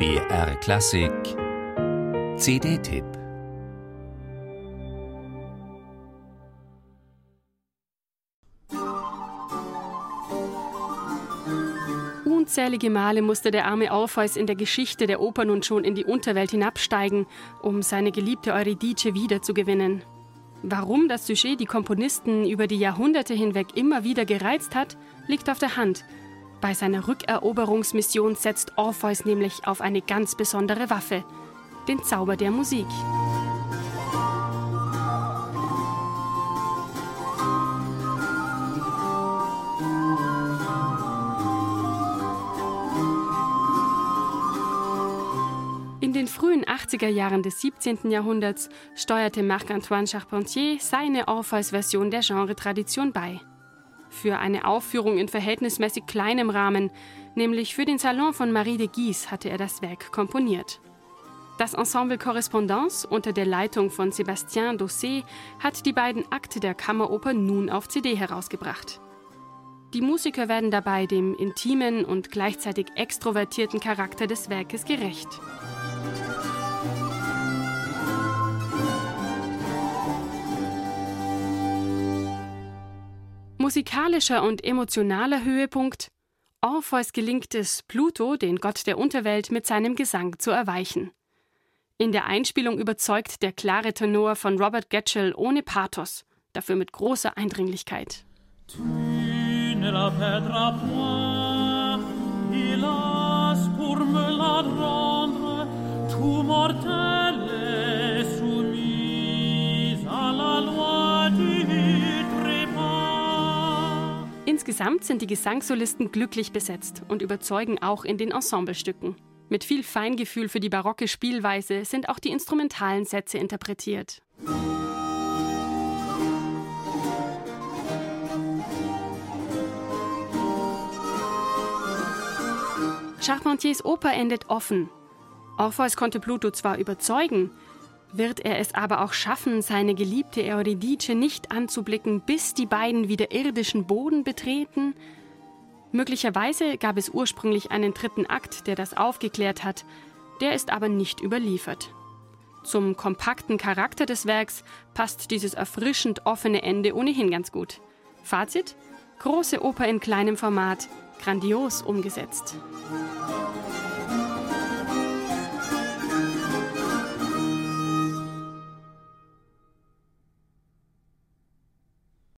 BR Klassik CD-Tipp Unzählige Male musste der arme Orpheus in der Geschichte der Oper nun schon in die Unterwelt hinabsteigen, um seine geliebte Eurydice wiederzugewinnen. Warum das Sujet die Komponisten über die Jahrhunderte hinweg immer wieder gereizt hat, liegt auf der Hand. Bei seiner Rückeroberungsmission setzt Orpheus nämlich auf eine ganz besondere Waffe, den Zauber der Musik. In den frühen 80er Jahren des 17. Jahrhunderts steuerte Marc-Antoine Charpentier seine Orpheus-Version der Genre-Tradition bei. Für eine Aufführung in verhältnismäßig kleinem Rahmen, nämlich für den Salon von Marie de Guise, hatte er das Werk komponiert. Das Ensemble Correspondance unter der Leitung von Sébastien Dossé hat die beiden Akte der Kammeroper nun auf CD herausgebracht. Die Musiker werden dabei dem intimen und gleichzeitig extrovertierten Charakter des Werkes gerecht. Musikalischer und emotionaler Höhepunkt Orpheus gelingt es, Pluto, den Gott der Unterwelt, mit seinem Gesang zu erweichen. In der Einspielung überzeugt der klare Tenor von Robert Getchell ohne Pathos, dafür mit großer Eindringlichkeit. Tu ne la Insgesamt sind die Gesangssolisten glücklich besetzt und überzeugen auch in den Ensemblestücken. Mit viel Feingefühl für die barocke Spielweise sind auch die instrumentalen Sätze interpretiert. Charpentiers Oper endet offen. Orpheus konnte Pluto zwar überzeugen, wird er es aber auch schaffen, seine geliebte Eurydice nicht anzublicken, bis die beiden wieder irdischen Boden betreten? Möglicherweise gab es ursprünglich einen dritten Akt, der das aufgeklärt hat, der ist aber nicht überliefert. Zum kompakten Charakter des Werks passt dieses erfrischend offene Ende ohnehin ganz gut. Fazit? Große Oper in kleinem Format, grandios umgesetzt.